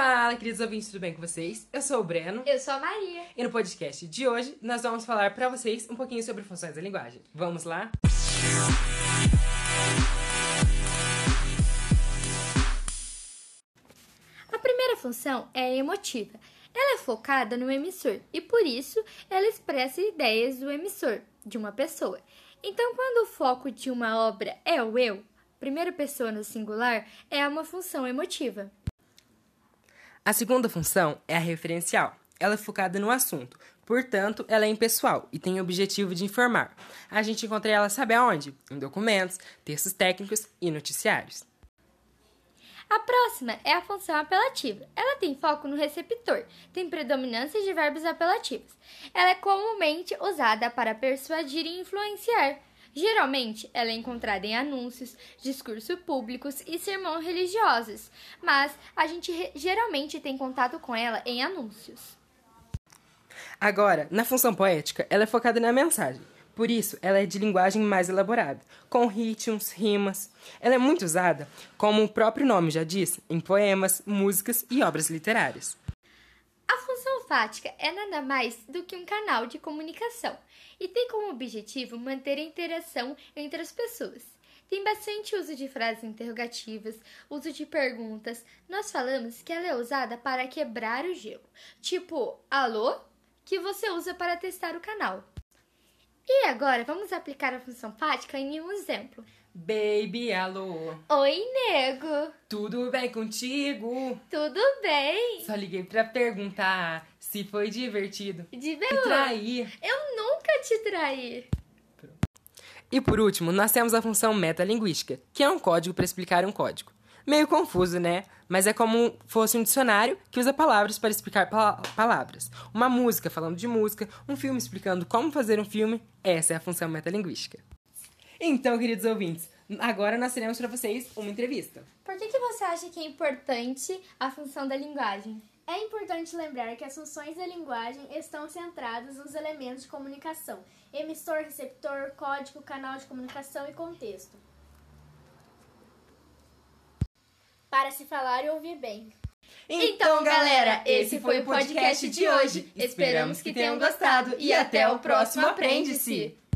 Fala, queridos ouvintes, tudo bem com vocês? Eu sou o Breno Eu sou a Maria. e no podcast de hoje nós vamos falar pra vocês um pouquinho sobre funções da linguagem. Vamos lá? A primeira função é emotiva. Ela é focada no emissor e, por isso, ela expressa ideias do emissor, de uma pessoa. Então, quando o foco de uma obra é o eu, primeira pessoa no singular, é uma função emotiva. A segunda função é a referencial. Ela é focada no assunto, portanto, ela é impessoal e tem o objetivo de informar. A gente encontra ela, sabe aonde? Em documentos, textos técnicos e noticiários. A próxima é a função apelativa. Ela tem foco no receptor, tem predominância de verbos apelativos. Ela é comumente usada para persuadir e influenciar. Geralmente, ela é encontrada em anúncios, discursos públicos e sermão religiosos, mas a gente geralmente tem contato com ela em anúncios. Agora, na função poética, ela é focada na mensagem. Por isso, ela é de linguagem mais elaborada, com ritmos, rimas. Ela é muito usada, como o próprio nome já diz, em poemas, músicas e obras literárias. A função fática é nada mais do que um canal de comunicação e tem como objetivo manter a interação entre as pessoas. Tem bastante uso de frases interrogativas, uso de perguntas. Nós falamos que ela é usada para quebrar o gelo, tipo alô, que você usa para testar o canal. E agora vamos aplicar a função fática em um exemplo. Baby, alô, Oi, nego! tudo bem contigo? Tudo bem? Só liguei pra perguntar se foi divertido. De Me trair. Eu nunca te traí. E por último, nós temos a função metalinguística, que é um código para explicar um código. Meio confuso, né? Mas é como fosse um dicionário que usa palavras para explicar pa- palavras. Uma música falando de música, um filme explicando como fazer um filme. Essa é a função metalinguística. Então, queridos ouvintes, agora nós teremos para vocês uma entrevista. Por que, que você acha que é importante a função da linguagem? É importante lembrar que as funções da linguagem estão centradas nos elementos de comunicação: emissor, receptor, código, canal de comunicação e contexto. Para se falar e ouvir bem. Então, galera, esse foi o podcast de hoje. Esperamos que tenham gostado e até o próximo Aprende-se!